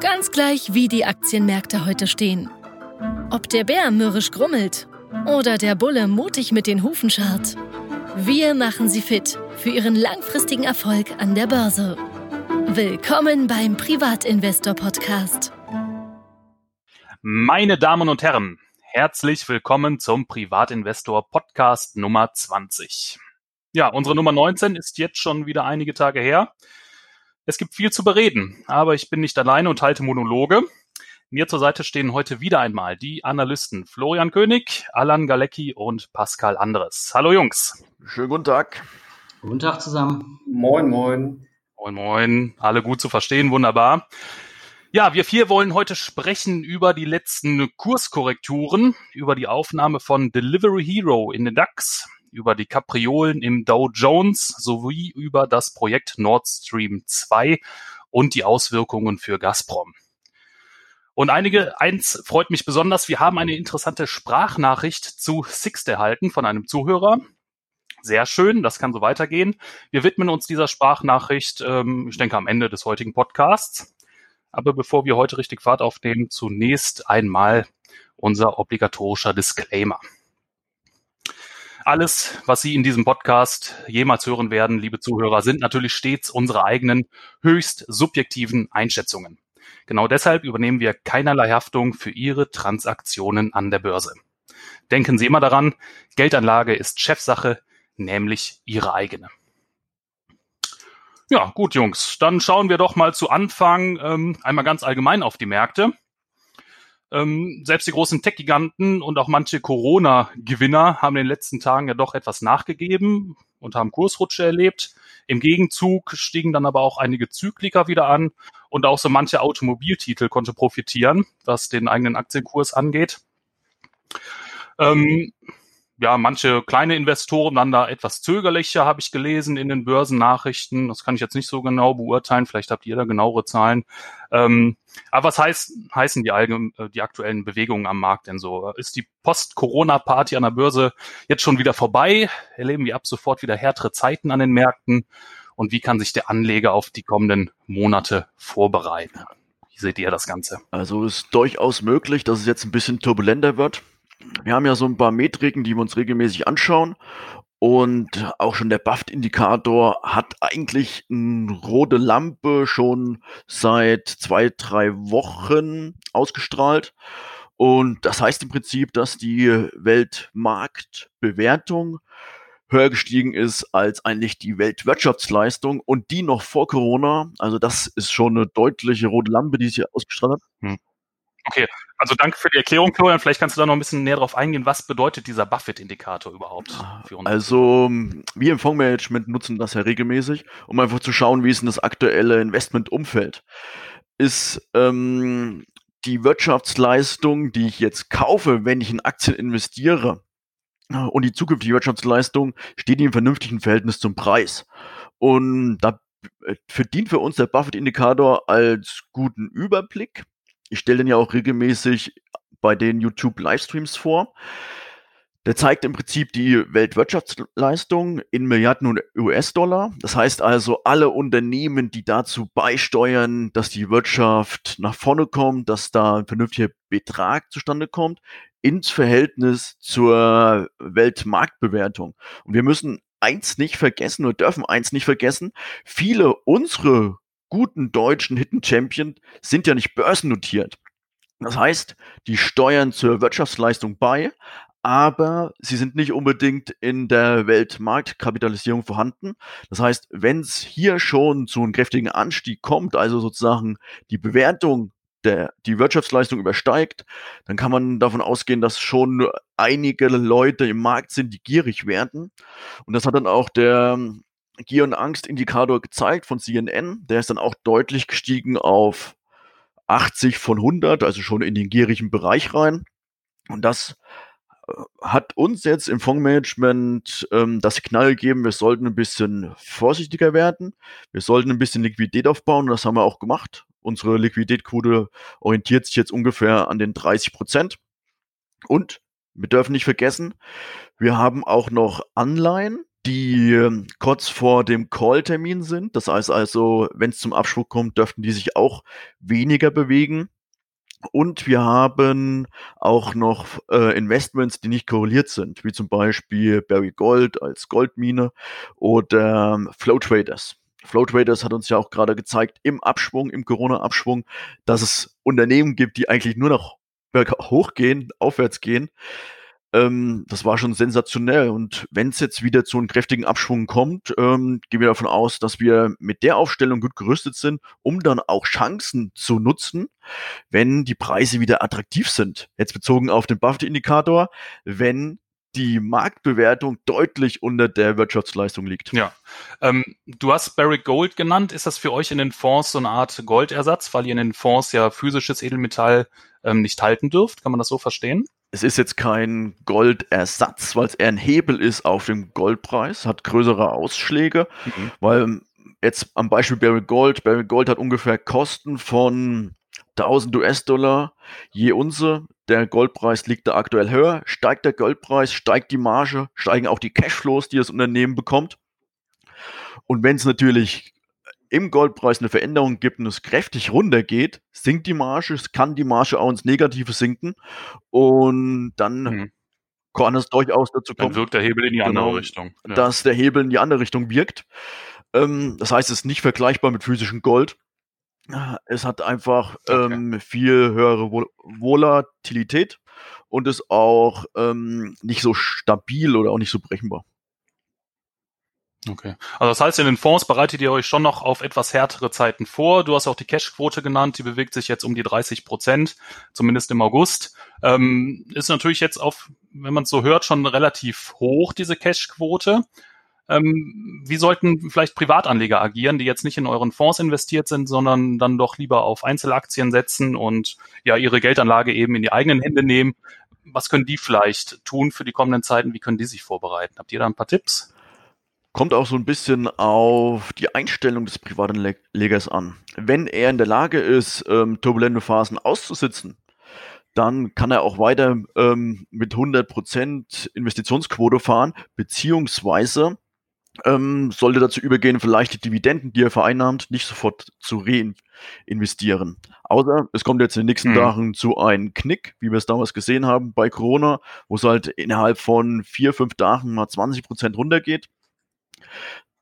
Ganz gleich, wie die Aktienmärkte heute stehen. Ob der Bär mürrisch grummelt oder der Bulle mutig mit den Hufen scharrt. Wir machen Sie fit für Ihren langfristigen Erfolg an der Börse. Willkommen beim Privatinvestor Podcast. Meine Damen und Herren, herzlich willkommen zum Privatinvestor Podcast Nummer 20. Ja, unsere Nummer 19 ist jetzt schon wieder einige Tage her. Es gibt viel zu bereden, aber ich bin nicht alleine und halte Monologe. Mir zur Seite stehen heute wieder einmal die Analysten Florian König, Alan Galecki und Pascal Andres. Hallo Jungs. Schönen guten Tag. Guten Tag zusammen. Moin, moin. Moin, moin. Alle gut zu verstehen, wunderbar. Ja, wir vier wollen heute sprechen über die letzten Kurskorrekturen, über die Aufnahme von Delivery Hero in den DAX, über die Kapriolen im Dow Jones sowie über das Projekt Nord Stream 2 und die Auswirkungen für Gazprom. Und einige, eins freut mich besonders, wir haben eine interessante Sprachnachricht zu Sixt erhalten von einem Zuhörer. Sehr schön, das kann so weitergehen. Wir widmen uns dieser Sprachnachricht, ähm, ich denke, am Ende des heutigen Podcasts. Aber bevor wir heute richtig Fahrt aufnehmen, zunächst einmal unser obligatorischer Disclaimer. Alles, was Sie in diesem Podcast jemals hören werden, liebe Zuhörer, sind natürlich stets unsere eigenen höchst subjektiven Einschätzungen. Genau deshalb übernehmen wir keinerlei Haftung für Ihre Transaktionen an der Börse. Denken Sie immer daran, Geldanlage ist Chefsache, nämlich Ihre eigene. Ja, gut, Jungs, dann schauen wir doch mal zu Anfang ähm, einmal ganz allgemein auf die Märkte. Ähm, selbst die großen Tech-Giganten und auch manche Corona-Gewinner haben in den letzten Tagen ja doch etwas nachgegeben und haben Kursrutsche erlebt. Im Gegenzug stiegen dann aber auch einige Zykliker wieder an und auch so manche Automobiltitel konnte profitieren, was den eigenen Aktienkurs angeht. Ähm, ja, manche kleine Investoren dann da etwas zögerlicher, habe ich gelesen in den Börsennachrichten. Das kann ich jetzt nicht so genau beurteilen. Vielleicht habt ihr da genauere Zahlen. Ähm, aber was heißt, heißen die, allgemein, äh, die aktuellen Bewegungen am Markt denn so? Ist die Post-Corona-Party an der Börse jetzt schon wieder vorbei? Erleben wir ab sofort wieder härtere Zeiten an den Märkten? Und wie kann sich der Anleger auf die kommenden Monate vorbereiten? Wie seht ihr das Ganze? Also ist durchaus möglich, dass es jetzt ein bisschen turbulenter wird. Wir haben ja so ein paar Metriken, die wir uns regelmäßig anschauen. Und auch schon der BAFT-Indikator hat eigentlich eine rote Lampe schon seit zwei, drei Wochen ausgestrahlt. Und das heißt im Prinzip, dass die Weltmarktbewertung höher gestiegen ist als eigentlich die Weltwirtschaftsleistung und die noch vor Corona. Also das ist schon eine deutliche rote Lampe, die sich ausgestrahlt hat. Hm. Okay, also danke für die Erklärung, Florian. Vielleicht kannst du da noch ein bisschen näher drauf eingehen. Was bedeutet dieser Buffett-Indikator überhaupt für uns? Also, wir im Fondsmanagement nutzen das ja regelmäßig, um einfach zu schauen, wie ist denn das aktuelle Investmentumfeld. Ist ähm, die Wirtschaftsleistung, die ich jetzt kaufe, wenn ich in Aktien investiere, und die zukünftige Wirtschaftsleistung steht im vernünftigen Verhältnis zum Preis. Und da äh, verdient für uns der Buffett-Indikator als guten Überblick ich stelle den ja auch regelmäßig bei den YouTube-Livestreams vor. Der zeigt im Prinzip die Weltwirtschaftsleistung in Milliarden US-Dollar. Das heißt also, alle Unternehmen, die dazu beisteuern, dass die Wirtschaft nach vorne kommt, dass da ein vernünftiger Betrag zustande kommt, ins Verhältnis zur Weltmarktbewertung. Und wir müssen eins nicht vergessen oder dürfen eins nicht vergessen. Viele unsere guten deutschen Hidden Champion sind ja nicht börsennotiert. Das heißt, die steuern zur Wirtschaftsleistung bei, aber sie sind nicht unbedingt in der Weltmarktkapitalisierung vorhanden. Das heißt, wenn es hier schon zu einem kräftigen Anstieg kommt, also sozusagen die Bewertung der, die Wirtschaftsleistung übersteigt, dann kann man davon ausgehen, dass schon einige Leute im Markt sind, die gierig werden. Und das hat dann auch der Gier- und Angst-Indikator gezeigt von CNN. Der ist dann auch deutlich gestiegen auf 80 von 100, also schon in den gierigen Bereich rein. Und das äh, hat uns jetzt im Fondsmanagement ähm, das Signal gegeben, wir sollten ein bisschen vorsichtiger werden. Wir sollten ein bisschen Liquidität aufbauen und das haben wir auch gemacht. Unsere Liquiditätsquote orientiert sich jetzt ungefähr an den 30 Prozent. Und wir dürfen nicht vergessen, wir haben auch noch Anleihen die ähm, kurz vor dem Call-Termin sind. Das heißt also, wenn es zum Abschwung kommt, dürften die sich auch weniger bewegen. Und wir haben auch noch äh, Investments, die nicht korreliert sind, wie zum Beispiel Barry Gold als Goldmine oder ähm, Flow Traders. Flow Traders hat uns ja auch gerade gezeigt im Abschwung, im Corona-Abschwung, dass es Unternehmen gibt, die eigentlich nur noch hochgehen, aufwärts gehen. Ähm, das war schon sensationell. Und wenn es jetzt wieder zu einem kräftigen Abschwung kommt, ähm, gehen wir davon aus, dass wir mit der Aufstellung gut gerüstet sind, um dann auch Chancen zu nutzen, wenn die Preise wieder attraktiv sind. Jetzt bezogen auf den Buffett-Indikator, wenn die Marktbewertung deutlich unter der Wirtschaftsleistung liegt. Ja. Ähm, du hast Barrick Gold genannt. Ist das für euch in den Fonds so eine Art Goldersatz, weil ihr in den Fonds ja physisches Edelmetall ähm, nicht halten dürft? Kann man das so verstehen? Es ist jetzt kein Goldersatz, weil es eher ein Hebel ist auf dem Goldpreis, hat größere Ausschläge, mhm. weil jetzt am Beispiel Barrick Gold, Barrick Gold hat ungefähr Kosten von 1000 US-Dollar je Unze. Der Goldpreis liegt da aktuell höher. Steigt der Goldpreis, steigt die Marge, steigen auch die Cashflows, die das Unternehmen bekommt. Und wenn es natürlich im Goldpreis eine Veränderung gibt und es kräftig runtergeht, sinkt die Marge, es kann die Marge auch ins Negative sinken und dann mhm. kann es durchaus dazu kommen. Dann wirkt der Hebel in die andere genau, Richtung. Ja. Dass der Hebel in die andere Richtung wirkt. Ähm, das heißt, es ist nicht vergleichbar mit physischem Gold. Es hat einfach okay. ähm, viel höhere Vol Volatilität und ist auch ähm, nicht so stabil oder auch nicht so berechenbar. Okay. Also das heißt, in den Fonds bereitet ihr euch schon noch auf etwas härtere Zeiten vor. Du hast auch die Cashquote genannt, die bewegt sich jetzt um die 30 Prozent, zumindest im August. Ähm, ist natürlich jetzt auf, wenn man es so hört, schon relativ hoch, diese Cashquote. Ähm, wie sollten vielleicht Privatanleger agieren, die jetzt nicht in euren Fonds investiert sind, sondern dann doch lieber auf Einzelaktien setzen und ja ihre Geldanlage eben in die eigenen Hände nehmen? Was können die vielleicht tun für die kommenden Zeiten? Wie können die sich vorbereiten? Habt ihr da ein paar Tipps? Kommt auch so ein bisschen auf die Einstellung des Privatanlegers an. Wenn er in der Lage ist, ähm, turbulente Phasen auszusitzen, dann kann er auch weiter ähm, mit 100% Investitionsquote fahren, beziehungsweise ähm, sollte dazu übergehen, vielleicht die Dividenden, die er vereinnahmt, nicht sofort zu reinvestieren. Außer es kommt jetzt in den nächsten mhm. Tagen zu einem Knick, wie wir es damals gesehen haben bei Corona, wo es halt innerhalb von vier, fünf Tagen mal 20 Prozent runtergeht.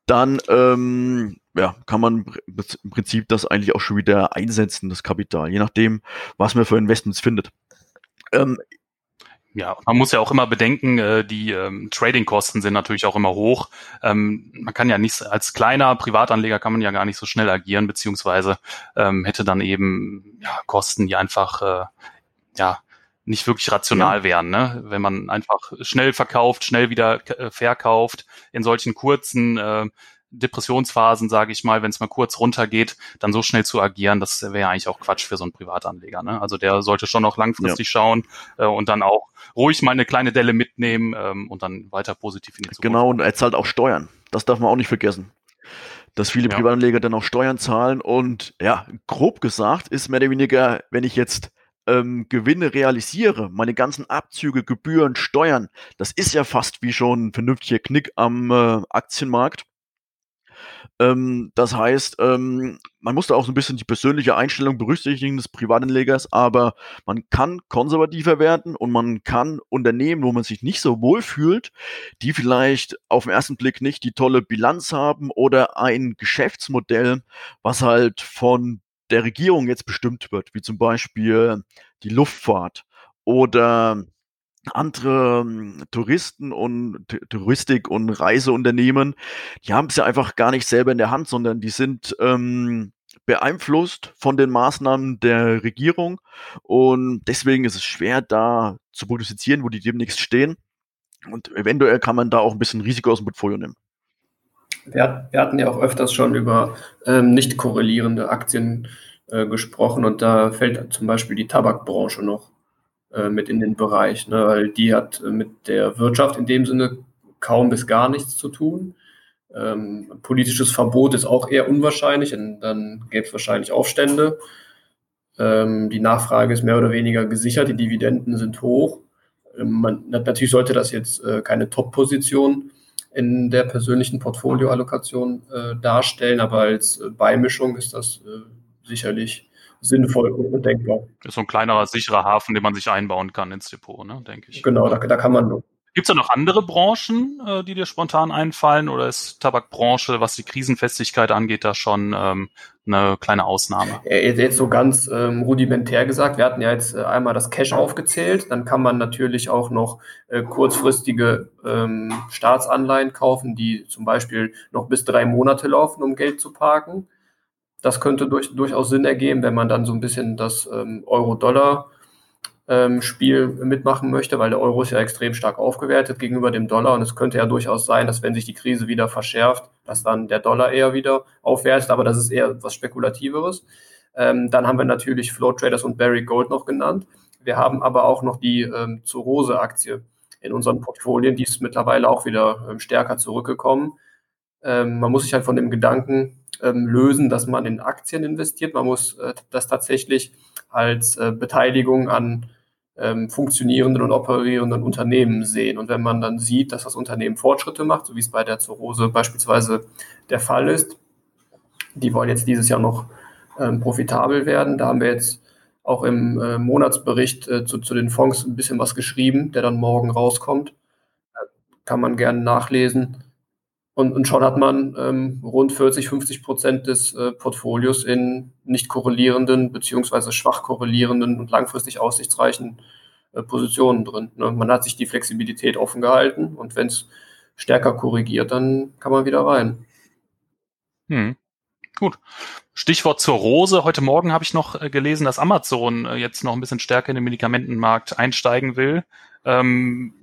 Dann ähm, ja, kann man im Prinzip das eigentlich auch schon wieder einsetzen, das Kapital, je nachdem, was man für Investments findet. Ähm, ja, man muss ja auch immer bedenken, äh, die ähm, Trading-Kosten sind natürlich auch immer hoch. Ähm, man kann ja nicht, als kleiner Privatanleger kann man ja gar nicht so schnell agieren, beziehungsweise ähm, hätte dann eben ja, Kosten, die einfach äh, ja nicht wirklich rational ja. wären, ne? wenn man einfach schnell verkauft, schnell wieder äh, verkauft, in solchen kurzen äh, Depressionsphasen, sage ich mal, wenn es mal kurz runtergeht, dann so schnell zu agieren, das wäre eigentlich auch Quatsch für so einen Privatanleger. Ne? Also der sollte schon noch langfristig ja. schauen äh, und dann auch ruhig mal eine kleine Delle mitnehmen ähm, und dann weiter positiv in die Zukunft. Genau, und er zahlt auch Steuern. Das darf man auch nicht vergessen. Dass viele ja. Privatanleger dann auch Steuern zahlen und ja, grob gesagt ist mehr oder weniger, wenn ich jetzt ähm, Gewinne realisiere, meine ganzen Abzüge, Gebühren, Steuern, das ist ja fast wie schon ein vernünftiger Knick am äh, Aktienmarkt. Ähm, das heißt, ähm, man muss da auch so ein bisschen die persönliche Einstellung berücksichtigen des Privatanlegers, aber man kann konservativer werden und man kann Unternehmen, wo man sich nicht so wohl fühlt, die vielleicht auf den ersten Blick nicht die tolle Bilanz haben oder ein Geschäftsmodell, was halt von der Regierung jetzt bestimmt wird, wie zum Beispiel die Luftfahrt oder andere ähm, Touristen und Touristik und Reiseunternehmen, die haben es ja einfach gar nicht selber in der Hand, sondern die sind ähm, beeinflusst von den Maßnahmen der Regierung und deswegen ist es schwer, da zu prognostizieren, wo die demnächst stehen. Und eventuell kann man da auch ein bisschen Risiko aus dem Portfolio nehmen. Wir, wir hatten ja auch öfters schon über ähm, nicht korrelierende Aktien äh, gesprochen und da fällt zum Beispiel die Tabakbranche noch äh, mit in den Bereich, ne, weil die hat äh, mit der Wirtschaft in dem Sinne kaum bis gar nichts zu tun. Ähm, politisches Verbot ist auch eher unwahrscheinlich, und dann gäbe es wahrscheinlich Aufstände. Ähm, die Nachfrage ist mehr oder weniger gesichert, die Dividenden sind hoch. Ähm, man, natürlich sollte das jetzt äh, keine Top-Position in der persönlichen Portfolioallokation äh, darstellen, aber als äh, Beimischung ist das sicherlich sinnvoll und denkbar. Ist so ein kleinerer, sicherer Hafen, den man sich einbauen kann ins Depot, ne, denke ich. Genau, da, da kann man Gibt es da noch andere Branchen, äh, die dir spontan einfallen, oder ist Tabakbranche, was die Krisenfestigkeit angeht, da schon ähm, eine kleine Ausnahme? Jetzt so ganz ähm, rudimentär gesagt, wir hatten ja jetzt äh, einmal das Cash aufgezählt, dann kann man natürlich auch noch äh, kurzfristige ähm, Staatsanleihen kaufen, die zum Beispiel noch bis drei Monate laufen, um Geld zu parken. Das könnte durch, durchaus Sinn ergeben, wenn man dann so ein bisschen das ähm, Euro-Dollar ähm, mitmachen möchte, weil der Euro ist ja extrem stark aufgewertet gegenüber dem Dollar und es könnte ja durchaus sein, dass wenn sich die Krise wieder verschärft, dass dann der Dollar eher wieder aufwertet, aber das ist eher etwas Spekulativeres. Ähm, dann haben wir natürlich Flow Traders und Barry Gold noch genannt. Wir haben aber auch noch die ähm, Zurose-Aktie in unseren Portfolien, die ist mittlerweile auch wieder ähm, stärker zurückgekommen. Ähm, man muss sich halt von dem Gedanken ähm, lösen, dass man in Aktien investiert. Man muss äh, das tatsächlich als äh, Beteiligung an ähm, funktionierenden und operierenden Unternehmen sehen. Und wenn man dann sieht, dass das Unternehmen Fortschritte macht, so wie es bei der Zurose beispielsweise der Fall ist, die wollen jetzt dieses Jahr noch ähm, profitabel werden. Da haben wir jetzt auch im äh, Monatsbericht äh, zu, zu, den Fonds ein bisschen was geschrieben, der dann morgen rauskommt. Äh, kann man gerne nachlesen. Und, und schon hat man ähm, rund 40, 50 Prozent des äh, Portfolios in nicht korrelierenden beziehungsweise schwach korrelierenden und langfristig aussichtsreichen äh, Positionen drin. Ne? Man hat sich die Flexibilität offen gehalten und wenn es stärker korrigiert, dann kann man wieder rein. Hm. Gut. Stichwort zur Rose. Heute Morgen habe ich noch äh, gelesen, dass Amazon äh, jetzt noch ein bisschen stärker in den Medikamentenmarkt einsteigen will. Ähm,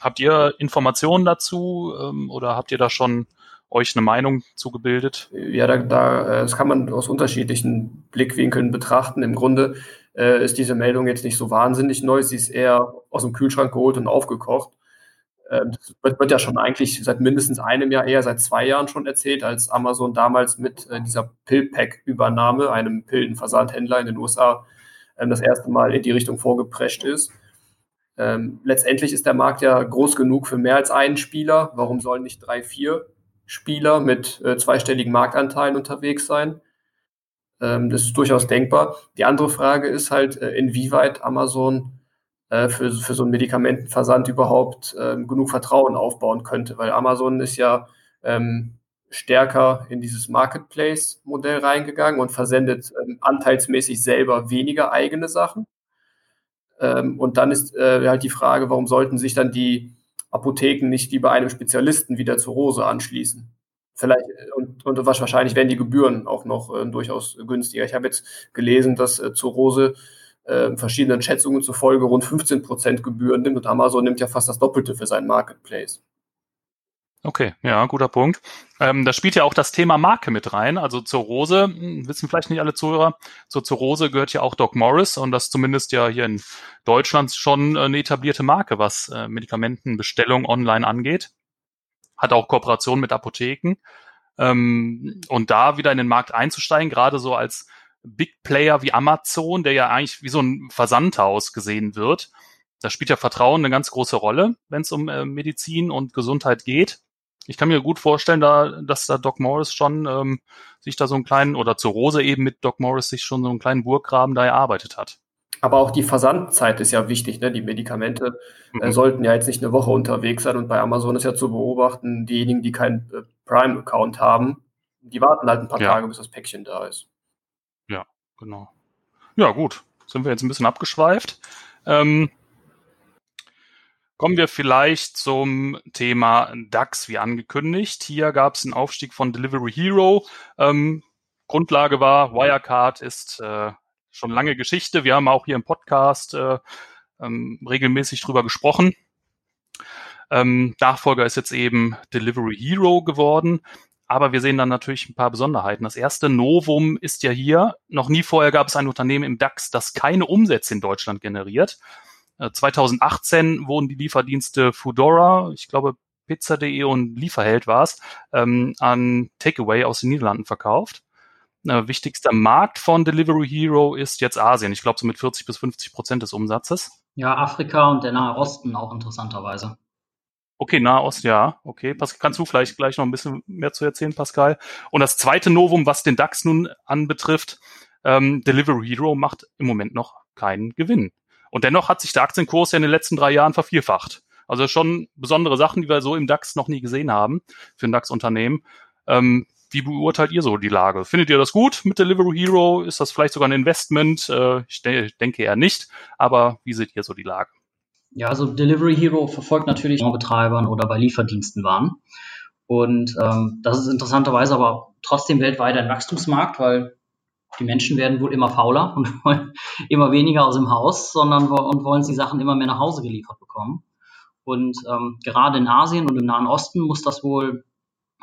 Habt ihr Informationen dazu ähm, oder habt ihr da schon euch eine Meinung zugebildet? Ja, da, da, äh, das kann man aus unterschiedlichen Blickwinkeln betrachten. Im Grunde äh, ist diese Meldung jetzt nicht so wahnsinnig neu. Sie ist eher aus dem Kühlschrank geholt und aufgekocht. Äh, das wird, ja schon eigentlich seit mindestens einem Jahr, eher seit zwei Jahren schon erzählt, als Amazon damals mit äh, dieser Pillpack-Übernahme, einem Pillenversandhändler in den USA, äh, das erste Mal in die Richtung vorgeprescht ist. Ähm, letztendlich ist der Markt ja groß genug für mehr als einen Spieler. Warum sollen nicht drei, vier Spieler mit äh, zweistelligen Marktanteilen unterwegs sein? Ähm, das ist durchaus denkbar. Die andere Frage ist halt, äh, inwieweit Amazon äh, für, für so einen Medikamentenversand überhaupt ähm, genug Vertrauen aufbauen könnte, weil Amazon ist ja ähm, stärker in dieses Marketplace-Modell reingegangen und versendet ähm, anteilsmäßig selber weniger eigene Sachen ähm, und dann ist äh, halt die Frage, warum sollten sich dann die Apotheken nicht die bei einem Spezialisten wieder zur Rose anschließen? Vielleicht, äh, und, und wahrscheinlich werden die Gebühren auch noch äh, durchaus günstiger. Ich habe jetzt gelesen, dass äh, zur Rose äh, verschiedenen Schätzungen zufolge rund 15 Prozent Gebühren nimmt und Amazon nimmt ja fast das Doppelte für seinen Marketplace. Okay, ja, guter Punkt. Ähm, da spielt ja auch das Thema Marke mit rein. Also zur Rose, hm, wissen vielleicht nicht alle Zuhörer, so zur Rose gehört ja auch Doc Morris und das zumindest ja hier in Deutschland schon eine etablierte Marke, was äh, Medikamentenbestellung online angeht. Hat auch Kooperation mit Apotheken. Ähm, und da wieder in den Markt einzusteigen, gerade so als Big Player wie Amazon, der ja eigentlich wie so ein Versandhaus gesehen wird. Da spielt ja Vertrauen eine ganz große Rolle, wenn es um äh, Medizin und Gesundheit geht ich kann mir gut vorstellen, da, dass da Doc Morris schon ähm, sich da so einen kleinen, oder zur Rose eben mit Doc Morris sich schon so einen kleinen Burggraben da erarbeitet hat. Aber auch die Versandzeit ist ja wichtig. Ne? Die Medikamente äh, mhm. sollten ja jetzt nicht eine Woche unterwegs sein. Und bei Amazon ist ja zu beobachten, diejenigen, die keinen äh, Prime-Account haben, die warten halt ein paar ja. Tage, bis das Päckchen da ist. Ja, genau. Ja, gut. Sind wir jetzt ein bisschen abgeschweift. Ähm, Kommen wir vielleicht zum Thema DAX, wie angekündigt. Hier gab es einen Aufstieg von Delivery Hero. Ähm, Grundlage war, Wirecard ist äh, schon lange Geschichte. Wir haben auch hier im Podcast äh, ähm, regelmäßig drüber gesprochen. Ähm, Nachfolger ist jetzt eben Delivery Hero geworden. Aber wir sehen dann natürlich ein paar Besonderheiten. Das erste Novum ist ja hier, noch nie vorher gab es ein Unternehmen im DAX, das keine Umsätze in Deutschland generiert. 2018 äh, wurden die Lieferdienste Foodora, ich glaube Pizza.de und Lieferheld war es, ähm, an Takeaway aus den Niederlanden verkauft. Äh, wichtigster Markt von Delivery Hero ist jetzt Asien. Ich glaube so mit 40 bis 50 Prozent des Umsatzes. Ja, Afrika und der Nahe Osten auch interessanterweise. Okay, Nahost, ja. Okay, Pascal, kannst du vielleicht gleich noch ein bisschen mehr zu erzählen, Pascal? Und das zweite Novum, was den DAX nun anbetrifft, ähm, Delivery Hero macht im Moment noch keinen Gewinn. Und dennoch hat sich der Aktienkurs ja in den letzten drei Jahren vervierfacht. Also schon besondere Sachen, die wir so im DAX noch nie gesehen haben für ein DAX-Unternehmen. Ähm, wie beurteilt ihr so die Lage? Findet ihr das gut mit Delivery Hero? Ist das vielleicht sogar ein Investment? Äh, ich, de denke eher nicht. Aber wie seht ihr so die Lage? Ja, also Delivery Hero verfolgt natürlich Betreibern oder bei Lieferdiensten Waren. Und ähm, das ist interessanterweise aber trotzdem weltweit ein Wachstumsmarkt, weil die Menschen werden wohl immer fauler und wollen immer weniger aus dem Haus, sondern und wollen die Sachen immer mehr nach Hause geliefert bekommen. Und ähm, gerade in Asien und im Nahen Osten muss das wohl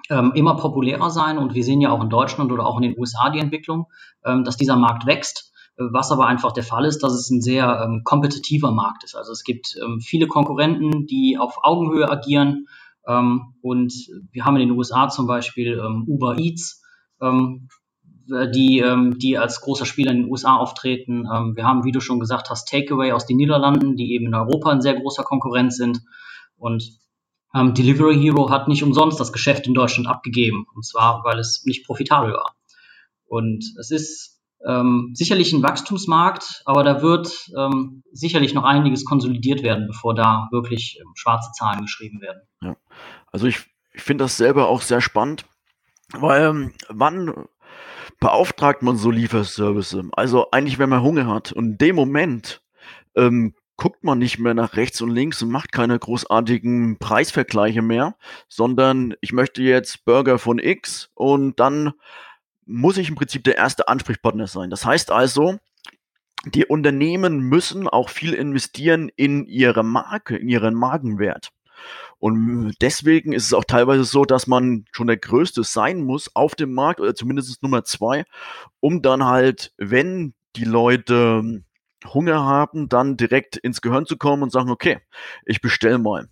ähm, immer populärer sein. Und wir sehen ja auch in Deutschland oder auch in den USA die Entwicklung, ähm, dass dieser Markt wächst. Was aber einfach der Fall ist, dass es ein sehr ähm, kompetitiver Markt ist. Also es gibt ähm, viele Konkurrenten, die auf Augenhöhe agieren. Ähm, und wir haben in den USA zum Beispiel ähm, Uber Eats, ähm, die, ähm, die als großer Spieler in den USA auftreten. Ähm, wir haben, wie du schon gesagt hast, Takeaway aus den Niederlanden, die eben in Europa ein sehr großer Konkurrent sind. Und ähm, Delivery Hero hat nicht umsonst das Geschäft in Deutschland abgegeben. Und zwar, weil es nicht profitabel war. Und es ist ähm, sicherlich ein Wachstumsmarkt, aber da wird ähm, sicherlich noch einiges konsolidiert werden, bevor da wirklich ähm, schwarze Zahlen geschrieben werden. Ja. Also ich, ich finde das selber auch sehr spannend, weil ähm, wann beauftragt man so Lieferservice? Also eigentlich, wenn man Hunger hat und in dem Moment ähm, guckt man nicht mehr nach rechts und links und macht keine großartigen Preisvergleiche mehr, sondern ich möchte jetzt Burger von X und dann muss ich im Prinzip der erste Ansprechpartner sein. Das heißt also, die Unternehmen müssen auch viel investieren in ihre Marke, in ihren Markenwert. Und deswegen ist es auch teilweise so, dass man schon der Größte sein muss auf dem Markt oder zumindest Nummer zwei, um dann halt, wenn die Leute Hunger haben, dann direkt ins Gehirn zu kommen und sagen, okay, ich bestelle mal.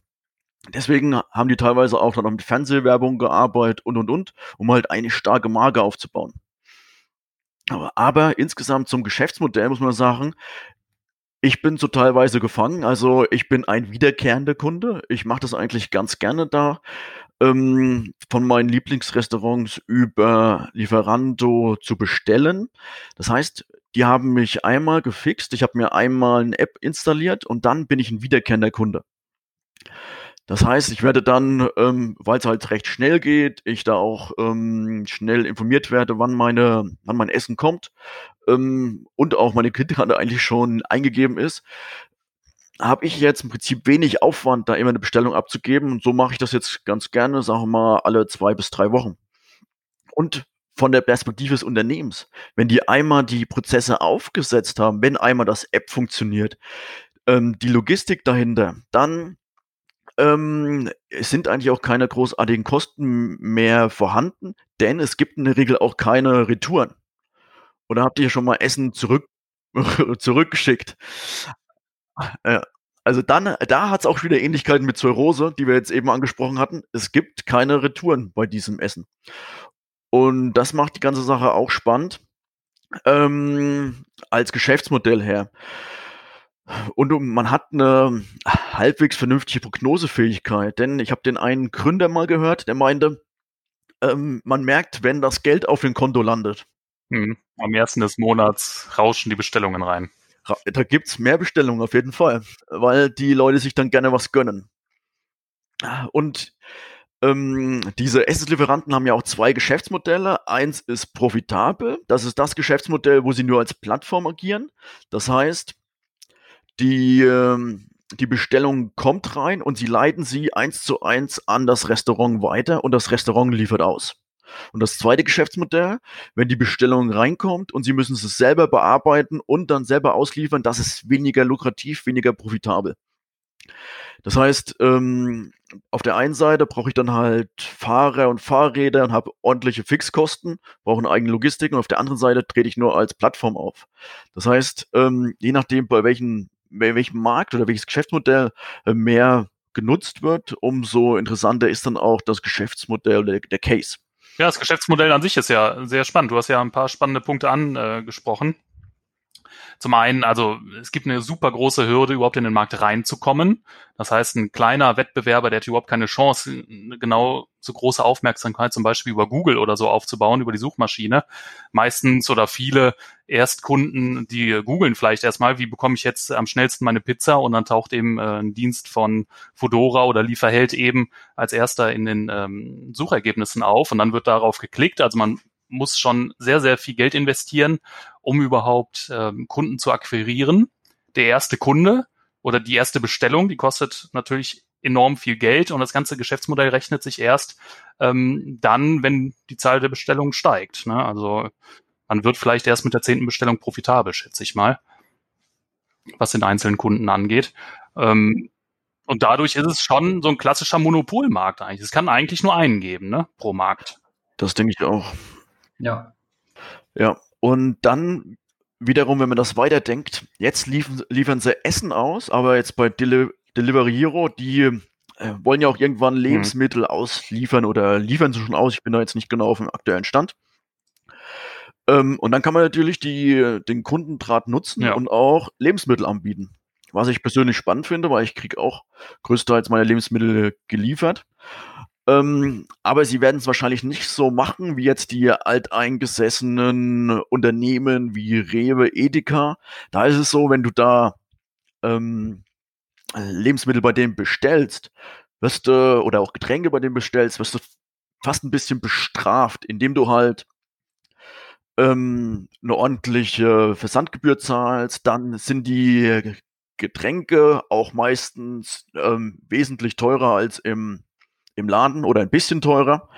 Deswegen haben die teilweise auch dann noch mit Fernsehwerbung gearbeitet und und und, um halt eine starke Marke aufzubauen. Aber, aber insgesamt zum Geschäftsmodell muss man sagen, ich bin so teilweise gefangen. Also ich bin ein wiederkehrender Kunde. Ich mache das eigentlich ganz gerne da. Ähm, von meinen Lieblingsrestaurants über Lieferando zu bestellen. Das heißt, die haben mich einmal gefixt. Ich habe mir einmal eine App installiert und dann bin ich ein wiederkehrender Kunde. Das heißt, ich werde dann, ähm, weil es halt recht schnell geht, ich da auch ähm, schnell informiert werde, wann meine, wann mein Essen kommt ähm, und auch meine Kreditkarte eigentlich schon eingegeben ist, habe ich jetzt im Prinzip wenig Aufwand, da immer eine Bestellung abzugeben. Und so mache ich das jetzt ganz gerne, sagen wir mal, alle zwei bis drei Wochen. Und von der Perspektive des Unternehmens, wenn die einmal die Prozesse aufgesetzt haben, wenn einmal das App funktioniert, ähm, die Logistik dahinter, dann ähm, es sind eigentlich auch keine großartigen Kosten mehr vorhanden, denn es gibt in der Regel auch keine Retouren. Oder habt ihr schon mal Essen zurück, zurückgeschickt? Äh, also dann, da hat es auch wieder Ähnlichkeiten mit Zeurose, die wir jetzt eben angesprochen hatten. Es gibt keine Retouren bei diesem Essen. Und das macht die ganze Sache auch spannend ähm, als Geschäftsmodell her. Und man hat eine halbwegs vernünftige Prognosefähigkeit, denn ich habe den einen Gründer mal gehört, der meinte, ähm, man merkt, wenn das Geld auf dem Konto landet. Hm. Am ersten des Monats rauschen die Bestellungen rein. Da gibt es mehr Bestellungen auf jeden Fall, weil die Leute sich dann gerne was gönnen. Und ähm, diese Essenslieferanten haben ja auch zwei Geschäftsmodelle. Eins ist profitabel. Das ist das Geschäftsmodell, wo sie nur als Plattform agieren. Das heißt, die, ähm, die Bestellung kommt rein und sie leiten sie eins zu eins an das Restaurant weiter und das Restaurant liefert aus. Und das zweite Geschäftsmodell, wenn die Bestellung reinkommt und sie müssen es selber bearbeiten und dann selber ausliefern, das ist weniger lukrativ, weniger profitabel. Das heißt, ähm, auf der einen Seite brauche ich dann halt Fahrer und Fahrräder und habe ordentliche Fixkosten, brauche eine eigene Logistik und auf der anderen Seite trete ich nur als Plattform auf. Das heißt, ähm, je nachdem, bei welchen welchem Markt oder welches Geschäftsmodell äh, mehr genutzt wird, umso interessanter ist dann auch das Geschäftsmodell, der, der Case. Ja, das Geschäftsmodell an sich ist ja sehr spannend. Du hast ja ein paar spannende Punkte angesprochen. Zum einen, also es gibt eine super große Hürde, überhaupt in den Markt reinzukommen. Das heißt, ein kleiner Wettbewerber, der hat überhaupt keine Chance, genau so große Aufmerksamkeit zum Beispiel über Google oder so aufzubauen, über die Suchmaschine. Meistens oder viele Erstkunden, die googeln vielleicht erstmal, wie bekomme ich jetzt am schnellsten meine Pizza und dann taucht eben äh, ein Dienst von Fodora oder Lieferheld eben als erster in den ähm, Suchergebnissen auf und dann wird darauf geklickt. Also man muss schon sehr, sehr viel Geld investieren, um überhaupt ähm, Kunden zu akquirieren. Der erste Kunde oder die erste Bestellung, die kostet natürlich enorm viel Geld und das ganze Geschäftsmodell rechnet sich erst ähm, dann, wenn die Zahl der Bestellungen steigt. Ne? Also man wird vielleicht erst mit der zehnten Bestellung profitabel, schätze ich mal, was den einzelnen Kunden angeht. Ähm, und dadurch ist es schon so ein klassischer Monopolmarkt eigentlich. Es kann eigentlich nur einen geben, ne, pro Markt. Das denke ich auch. Ja. Ja, und dann wiederum, wenn man das weiterdenkt, jetzt liefern, liefern sie Essen aus, aber jetzt bei Deli Delivery Hero, die äh, wollen ja auch irgendwann mhm. Lebensmittel mhm. ausliefern oder liefern sie schon aus. Ich bin da jetzt nicht genau auf dem aktuellen Stand. Ähm, und dann kann man natürlich die, den Kundendraht nutzen ja. und auch Lebensmittel anbieten. Was ich persönlich spannend finde, weil ich kriege auch größtenteils meine Lebensmittel geliefert. Ähm, aber sie werden es wahrscheinlich nicht so machen wie jetzt die alteingesessenen Unternehmen wie Rewe, Edeka. Da ist es so, wenn du da ähm, Lebensmittel bei denen bestellst, wirst du, oder auch Getränke bei denen bestellst, wirst du fast ein bisschen bestraft, indem du halt ähm, eine ordentliche Versandgebühr zahlst, dann sind die Getränke auch meistens ähm, wesentlich teurer als im im Laden oder ein bisschen teurer.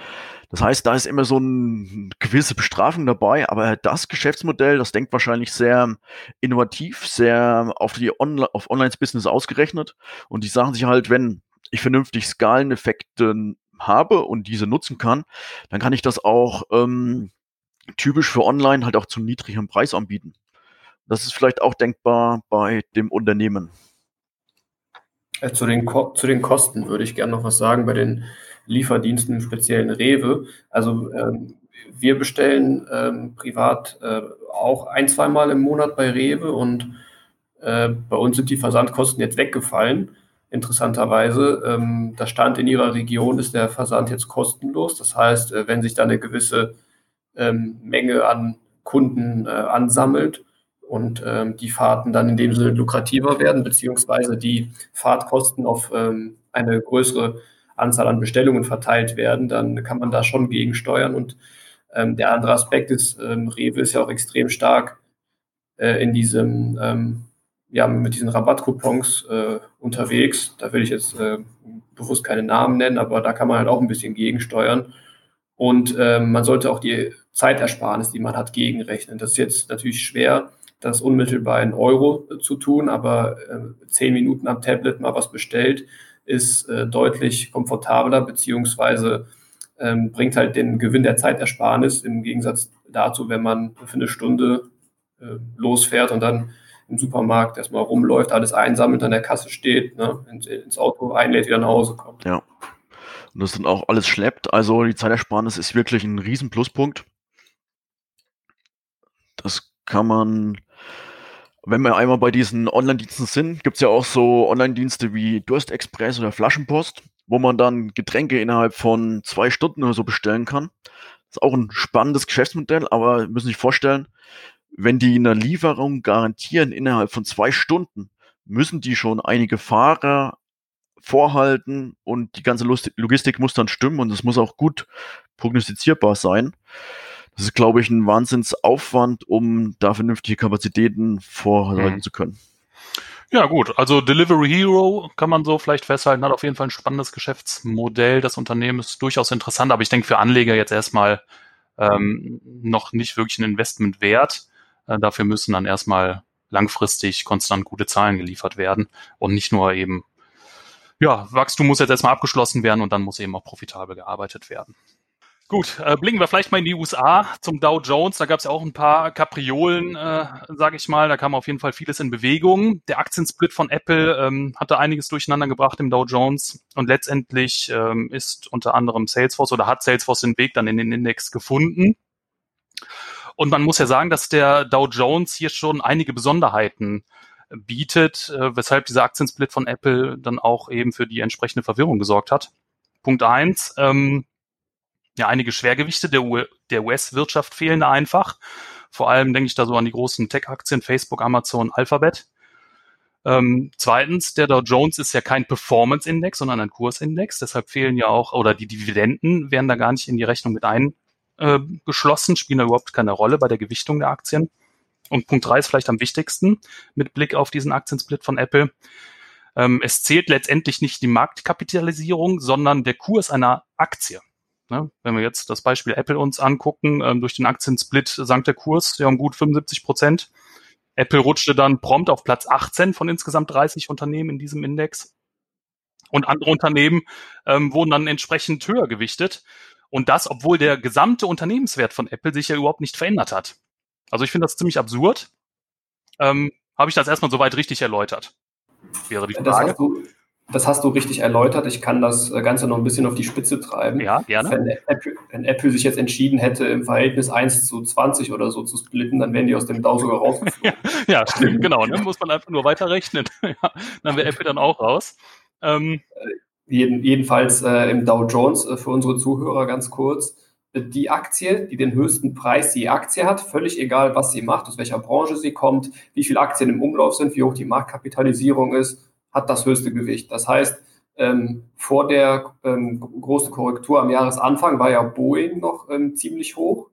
Das heißt, da ist immer so eine gewisse Bestrafung dabei, aber das Geschäftsmodell, das denkt wahrscheinlich sehr innovativ, sehr auf die Onli auf Online-Business ausgerechnet und die sagen sich halt, wenn ich vernünftig Skaleneffekte habe und diese nutzen kann, dann kann ich das auch ähm, typisch für Online halt auch zu niedrigem Preis anbieten. Das ist vielleicht auch denkbar bei dem Unternehmen. Äh, zu den, zu den Kosten würde ich gerne noch was sagen bei den Lieferdiensten, im speziellen Rewe. Also ähm, wir bestellen ähm, privat äh, auch ein, zweimal im Monat bei Rewe und äh, bei uns sind die Versandkosten jetzt weggefallen. Interessanterweise, ähm, da stand in Ihrer Region, ist der Versand jetzt kostenlos. Das heißt, äh, wenn sich da eine gewisse ähm, Menge an Kunden äh, ansammelt, und ähm, die Fahrten dann in dem Sinne lukrativer werden, beziehungsweise die Fahrtkosten auf ähm, eine größere Anzahl an Bestellungen verteilt werden, dann kann man da schon gegensteuern. Und ähm, der andere Aspekt ist, ähm, Rewe ist ja auch extrem stark äh, in diesem, ähm, ja, mit diesen Rabattcoupons äh, unterwegs. Da will ich jetzt äh, bewusst keine Namen nennen, aber da kann man halt auch ein bisschen gegensteuern. Und ähm, man sollte auch die Zeitersparnis, die man hat, gegenrechnen. Das ist jetzt natürlich schwer, das unmittelbar in Euro äh, zu tun, aber äh, zehn Minuten am Tablet mal was bestellt, ist äh, deutlich komfortabler, beziehungsweise ähm, bringt halt den Gewinn der Zeitersparnis im Gegensatz dazu, wenn man für eine Stunde äh, losfährt und dann im Supermarkt erstmal rumläuft, alles einsammelt, an der Kasse steht, ne, ins, ins Auto einlädt, wieder nach Hause kommt. Ja. Und das dann auch alles schleppt. Also die Zeitersparnis ist wirklich ein riesen Pluspunkt. Das kann man wenn wir einmal bei diesen Online-Diensten sind, gibt es ja auch so Online-Dienste wie Durstexpress oder Flaschenpost, wo man dann Getränke innerhalb von zwei Stunden oder so bestellen kann. Das ist auch ein spannendes Geschäftsmodell, aber müssen sich vorstellen, wenn die eine Lieferung garantieren innerhalb von zwei Stunden, müssen die schon einige Fahrer vorhalten und die ganze Logistik muss dann stimmen und es muss auch gut prognostizierbar sein. Das ist, glaube ich, ein Wahnsinnsaufwand, um da vernünftige Kapazitäten vorhalten mhm. zu können. Ja, gut. Also Delivery Hero kann man so vielleicht festhalten, hat auf jeden Fall ein spannendes Geschäftsmodell. Das Unternehmen ist durchaus interessant, aber ich denke für Anleger jetzt erstmal ähm, noch nicht wirklich ein Investment wert. Äh, dafür müssen dann erstmal langfristig konstant gute Zahlen geliefert werden und nicht nur eben, ja, Wachstum muss jetzt erstmal abgeschlossen werden und dann muss eben auch profitabel gearbeitet werden. Gut, äh, blicken wir vielleicht mal in die USA zum Dow Jones. Da gab es ja auch ein paar Kapriolen, äh, sage ich mal. Da kam auf jeden Fall vieles in Bewegung. Der Aktiensplit von Apple ähm, hatte einiges durcheinander gebracht im Dow Jones und letztendlich ähm, ist unter anderem Salesforce oder hat Salesforce den Weg dann in den Index gefunden. Und man muss ja sagen, dass der Dow Jones hier schon einige Besonderheiten bietet, äh, weshalb dieser Aktiensplit von Apple dann auch eben für die entsprechende Verwirrung gesorgt hat. Punkt eins, ähm, ja, einige Schwergewichte der, der US-Wirtschaft fehlen da einfach. Vor allem denke ich da so an die großen Tech-Aktien, Facebook, Amazon, Alphabet. Ähm, zweitens, der Dow Jones ist ja kein Performance-Index, sondern ein Kursindex. Deshalb fehlen ja auch, oder die Dividenden werden da gar nicht in die Rechnung mit eingeschlossen, äh, spielen da überhaupt keine Rolle bei der Gewichtung der Aktien. Und Punkt drei ist vielleicht am wichtigsten mit Blick auf diesen Aktiensplit von Apple. Ähm, es zählt letztendlich nicht die Marktkapitalisierung, sondern der Kurs einer Aktie. Ne? Wenn wir jetzt das Beispiel Apple uns angucken, ähm, durch den Aktiensplit sank der Kurs ja um gut 75 Prozent. Apple rutschte dann prompt auf Platz 18 von insgesamt 30 Unternehmen in diesem Index. Und andere Unternehmen ähm, wurden dann entsprechend höher gewichtet. Und das, obwohl der gesamte Unternehmenswert von Apple sich ja überhaupt nicht verändert hat. Also ich finde das ziemlich absurd. Ähm, Habe ich das erstmal soweit richtig erläutert? Wäre die Frage. Das hast, du, das hast du richtig erläutert. Ich kann das Ganze noch ein bisschen auf die Spitze treiben. Ja, gerne. Wenn Apple, wenn Apple sich jetzt entschieden hätte, im Verhältnis 1 zu 20 oder so zu splitten, dann wären die aus dem DAO sogar rausgeflogen. ja, stimmt, genau. Ne? Muss man einfach nur weiterrechnen. ja, dann wäre Apple dann auch raus. Ähm, jeden, jedenfalls äh, im Dow Jones äh, für unsere Zuhörer ganz kurz die Aktie, die den höchsten Preis je Aktie hat, völlig egal, was sie macht, aus welcher Branche sie kommt, wie viele Aktien im Umlauf sind, wie hoch die Marktkapitalisierung ist, hat das höchste Gewicht. Das heißt, ähm, vor der ähm, großen Korrektur am Jahresanfang war ja Boeing noch ähm, ziemlich hoch.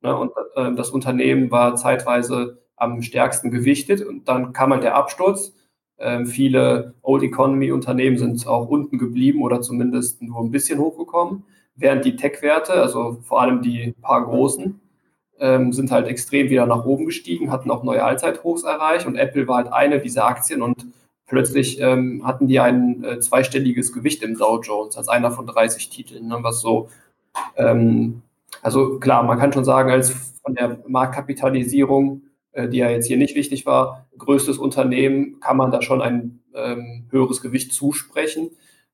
Ne, und äh, das Unternehmen war zeitweise am stärksten gewichtet. Und dann kam halt der Absturz. Ähm, viele Old Economy Unternehmen sind auch unten geblieben oder zumindest nur ein bisschen hochgekommen während die Tech-Werte, also vor allem die paar großen, ähm, sind halt extrem wieder nach oben gestiegen, hatten auch neue Allzeithochs erreicht und Apple war halt eine dieser Aktien und plötzlich ähm, hatten die ein äh, zweistelliges Gewicht im Dow Jones als einer von 30 Titeln, ne, was so, ähm, also klar, man kann schon sagen, als von der Marktkapitalisierung, äh, die ja jetzt hier nicht wichtig war, größtes Unternehmen, kann man da schon ein ähm, höheres Gewicht zusprechen,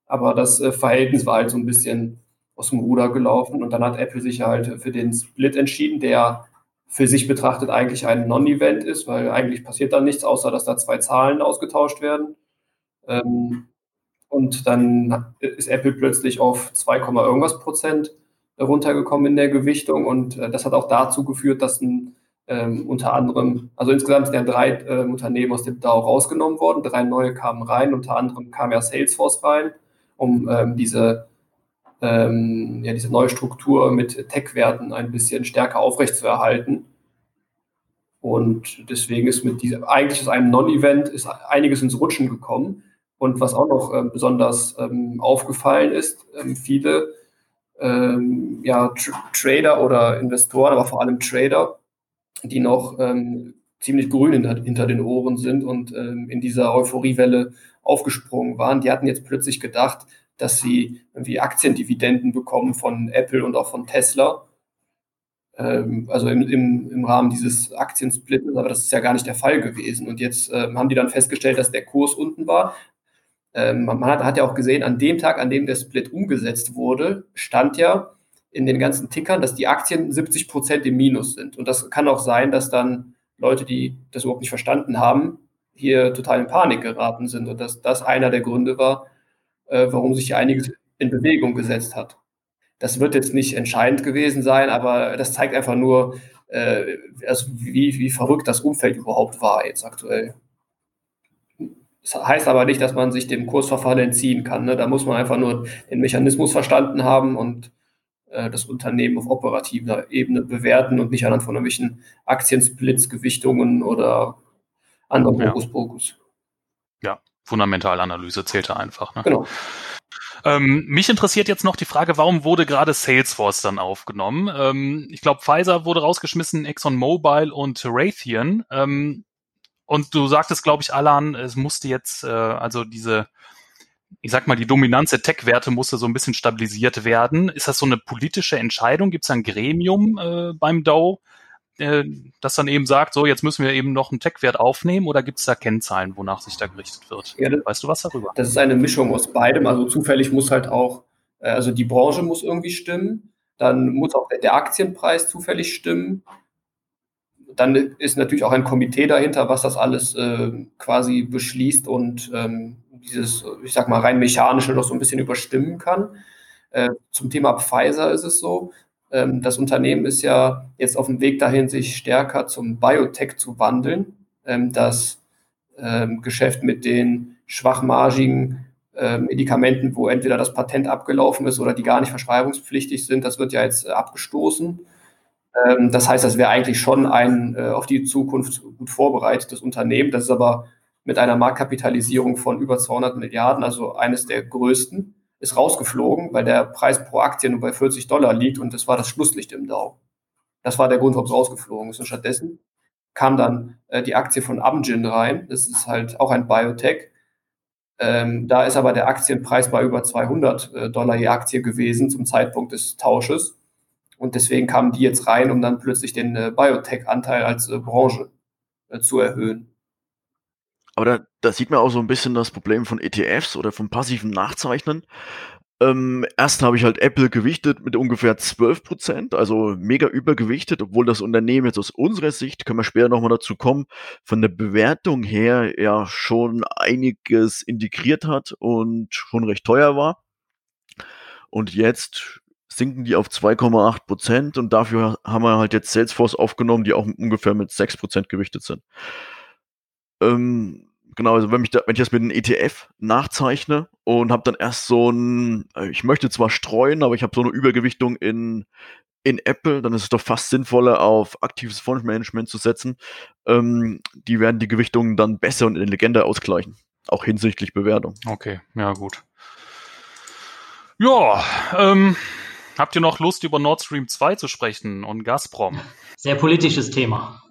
aber das äh, Verhältnis war halt so ein bisschen aus dem Ruder gelaufen. Und dann hat Apple sich halt für den Split entschieden, der für sich betrachtet eigentlich ein Non-Event ist, weil eigentlich passiert da nichts, außer dass da zwei Zahlen ausgetauscht werden. Ähm, und dann ist Apple plötzlich auf 2, irgendwas Prozent runtergekommen in der Gewichtung. Und äh, das hat auch dazu geführt, dass ein, ähm, unter anderem, also insgesamt sind ja drei äh, Unternehmen aus dem DAO rausgenommen worden, drei neue kamen rein, unter anderem kam ja Salesforce rein, um ähm, diese ähm, ja, diese neue Struktur mit Tech-Werten ein bisschen stärker aufrechtzuerhalten. Und deswegen ist mit dieser, eigentlich aus einem Non-Event ist einiges ins Rutschen gekommen. Und was auch noch äh, besonders ähm, aufgefallen ist, ähm, viele ähm, ja, Tr Trader oder Investoren, aber vor allem Trader, die noch ähm, ziemlich grün hinter, hinter, den Ohren sind und ähm, in dieser Euphoriewelle aufgesprungen waren, die hatten jetzt plötzlich gedacht, dass sie irgendwie Aktiendividenden bekommen von Apple und auch von Tesla. Ähm, also im, im, im Rahmen dieses Aktiensplits, aber das ist ja gar nicht der Fall gewesen. Und jetzt ähm, haben die dann festgestellt, dass der Kurs unten war. Ähm, man hat, hat ja auch gesehen, an dem Tag, an dem der Split umgesetzt wurde, stand ja in den ganzen Tickern, dass die Aktien 70 Prozent im Minus sind. Und das kann auch sein, dass dann Leute, die das überhaupt nicht verstanden haben, hier total in Panik geraten sind und dass das einer der Gründe war, äh, warum sich einiges in Bewegung gesetzt hat. Das wird jetzt nicht entscheidend gewesen sein, aber das zeigt einfach nur, äh, also wie, wie verrückt das Umfeld überhaupt war jetzt aktuell. Das heißt aber nicht, dass man sich dem Kursverfall entziehen kann. Ne? Da muss man einfach nur den Mechanismus verstanden haben und äh, das Unternehmen auf operativer Ebene bewerten und nicht anhand von irgendwelchen Aktiensplits, Gewichtungen oder anderen Hokuspokus. Ja. ja, Fundamentalanalyse zählte einfach. Ne? Genau. Ähm, mich interessiert jetzt noch die Frage, warum wurde gerade Salesforce dann aufgenommen? Ähm, ich glaube, Pfizer wurde rausgeschmissen, ExxonMobil und Raytheon. Ähm, und du sagtest, glaube ich, Alan, es musste jetzt, äh, also diese, ich sag mal, die Dominanz der Tech-Werte musste so ein bisschen stabilisiert werden. Ist das so eine politische Entscheidung? Gibt es ein Gremium äh, beim Dow, äh, das dann eben sagt, so jetzt müssen wir eben noch einen Tech-Wert aufnehmen oder gibt es da Kennzahlen, wonach sich da gerichtet wird? Ja, weißt du was darüber? Das ist eine Mischung aus beidem. Also zufällig muss halt auch, äh, also die Branche muss irgendwie stimmen, dann muss auch der Aktienpreis zufällig stimmen dann ist natürlich auch ein Komitee dahinter, was das alles äh, quasi beschließt und ähm, dieses, ich sag mal, rein mechanische noch so ein bisschen überstimmen kann. Äh, zum Thema Pfizer ist es so, das Unternehmen ist ja jetzt auf dem Weg dahin, sich stärker zum Biotech zu wandeln. Ähm, das ähm, Geschäft mit den schwachmargigen Medikamenten, wo entweder das Patent abgelaufen ist oder die gar nicht verschreibungspflichtig sind, das wird ja jetzt äh, abgestoßen. Ähm, das heißt, das wäre eigentlich schon ein äh, auf die Zukunft gut vorbereitetes Unternehmen. Das ist aber mit einer Marktkapitalisierung von über 200 Milliarden, also eines der größten, ist rausgeflogen, weil der Preis pro Aktie nur bei 40 Dollar liegt und das war das Schlusslicht im Dow. Das war der Grund, warum es rausgeflogen ist. Und stattdessen kam dann äh, die Aktie von Amgen rein. Das ist halt auch ein Biotech. Ähm, da ist aber der Aktienpreis bei über 200 äh, Dollar je Aktie gewesen zum Zeitpunkt des Tausches. Und deswegen kamen die jetzt rein, um dann plötzlich den äh, Biotech-Anteil als äh, Branche äh, zu erhöhen. Aber da, da sieht man auch so ein bisschen das Problem von ETFs oder vom passiven Nachzeichnen. Ähm, erst habe ich halt Apple gewichtet mit ungefähr 12%, also mega übergewichtet, obwohl das Unternehmen jetzt aus unserer Sicht, können wir später nochmal dazu kommen, von der Bewertung her ja schon einiges integriert hat und schon recht teuer war. Und jetzt sinken die auf 2,8% und dafür haben wir halt jetzt Salesforce aufgenommen, die auch ungefähr mit 6% gewichtet sind. Ähm, genau, also wenn, mich da, wenn ich das mit einem ETF nachzeichne und habe dann erst so ein, äh, ich möchte zwar streuen, aber ich habe so eine Übergewichtung in, in Apple, dann ist es doch fast sinnvoller, auf aktives Fondsmanagement zu setzen. Ähm, die werden die Gewichtungen dann besser und intelligenter ausgleichen, auch hinsichtlich Bewertung. Okay, ja gut. Ja, ähm, habt ihr noch Lust, über Nord Stream 2 zu sprechen und Gazprom? Sehr politisches Thema.